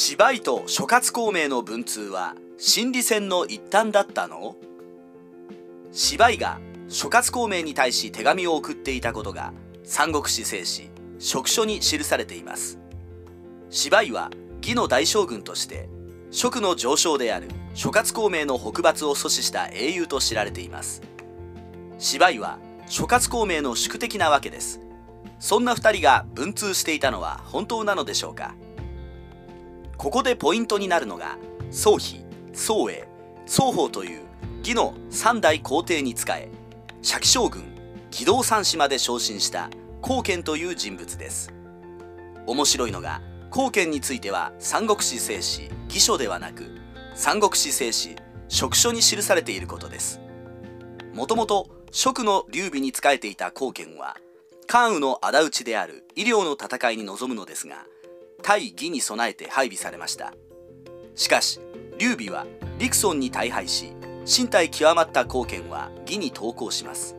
芝居と諸葛孔明の文通は心理戦の一端だったの？芝居が諸葛孔明に対し手紙を送っていたことが三国志正史職書に記されています。芝居は義の大将軍として職の上昇である諸葛孔明の北伐を阻止した英雄と知られています。芝居は諸葛孔明の宿敵なわけです。そんな2人が文通していたのは本当なのでしょうか？ここでポイントになるのが宗妃宗英双方という義の三代皇帝に仕え釈将軍義道三子まで昇進した後見という人物です。面白いのが後見については三国志正史義書ではなく三国志正史職書に記されていることです。もともと職の劉備に仕えていた後見は関羽の仇討ちである医療の戦いに臨むのですが対義に備えて配備されました。しかし劉備は陸遜に大敗し身体極まった後見は義に投降します。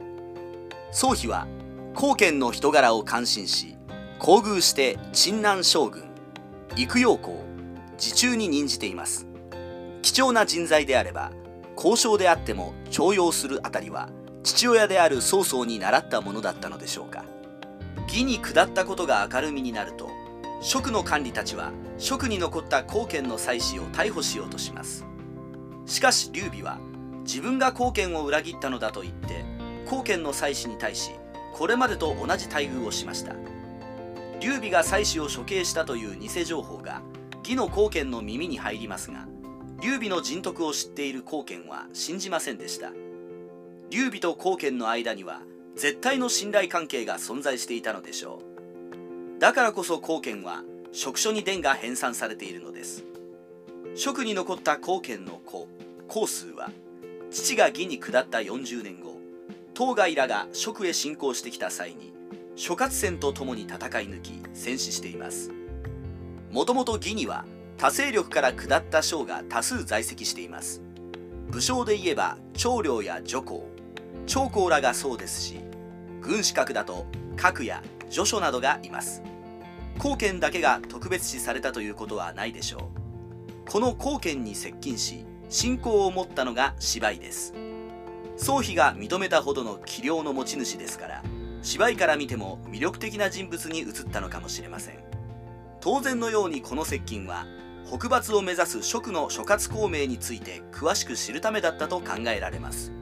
宗妃は後見の人柄を感心し厚遇して陳南将軍育陽公自中に任じています。貴重な人材であれば交渉であっても重用するあたりは父親である曹操に習ったものだったのでしょうか。義に下ったことが明るみになると職の管理たちは職に残った後見の妻子を逮捕しようとします。しかし劉備は自分が後見を裏切ったのだと言って後見の妻子に対しこれまでと同じ待遇をしました。劉備が妻子を処刑したという偽情報が義の後見の耳に入りますが劉備の人徳を知っている後見は信じませんでした。劉備と後見の間には絶対の信頼関係が存在していたのでしょう。だからこそ後見は職所に伝が編纂されているのです。職に残った後見の子孔数は父が義に下った40年後当該らが職へ侵攻してきた際に諸葛戦と共に戦い抜き戦死しています。もともと義には多勢力から下った将が多数在籍しています。武将で言えば長領や女皇長江らがそうですし軍資格だと核や助書などがいます。後見だけが特別視されたということはないでしょう。この後見に接近し信仰を持ったのが芝居です。宗妃が認めたほどの器量の持ち主ですから芝居から見ても魅力的な人物に映ったのかもしれません。当然のようにこの接近は北伐を目指す蜀の諸葛孔明について詳しく知るためだったと考えられます。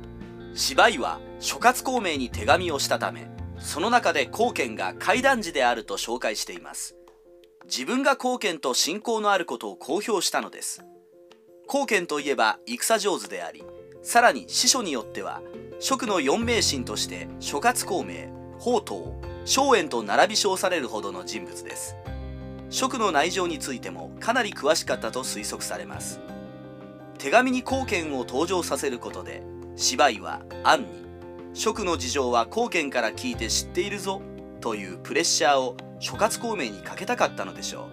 芝居は諸葛孔明に手紙をしたためその中で後見が怪談時であると紹介しています。自分が後見と親交のあることを公表したのです。後見といえば戦上手でありさらに司書によっては蜀の四名神として諸葛孔明宝刀荘園と並び称されるほどの人物です。蜀の内情についてもかなり詳しかったと推測されます。手紙に後見を登場させることで芝居は暗に蜀の事情は後見から聞いて知っているぞというプレッシャーを諸葛孔明にかけたかったのでしょ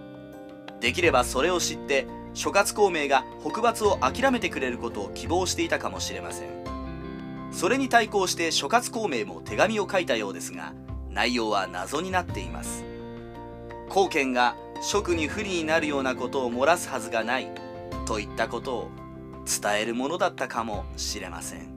う。できればそれを知って諸葛孔明が北伐を諦めてくれることを希望していたかもしれません。それに対抗して諸葛孔明も手紙を書いたようですが内容は謎になっています。後見が職に不利になるようなことを漏らすはずがないといったことを伝えるものだったかもしれません。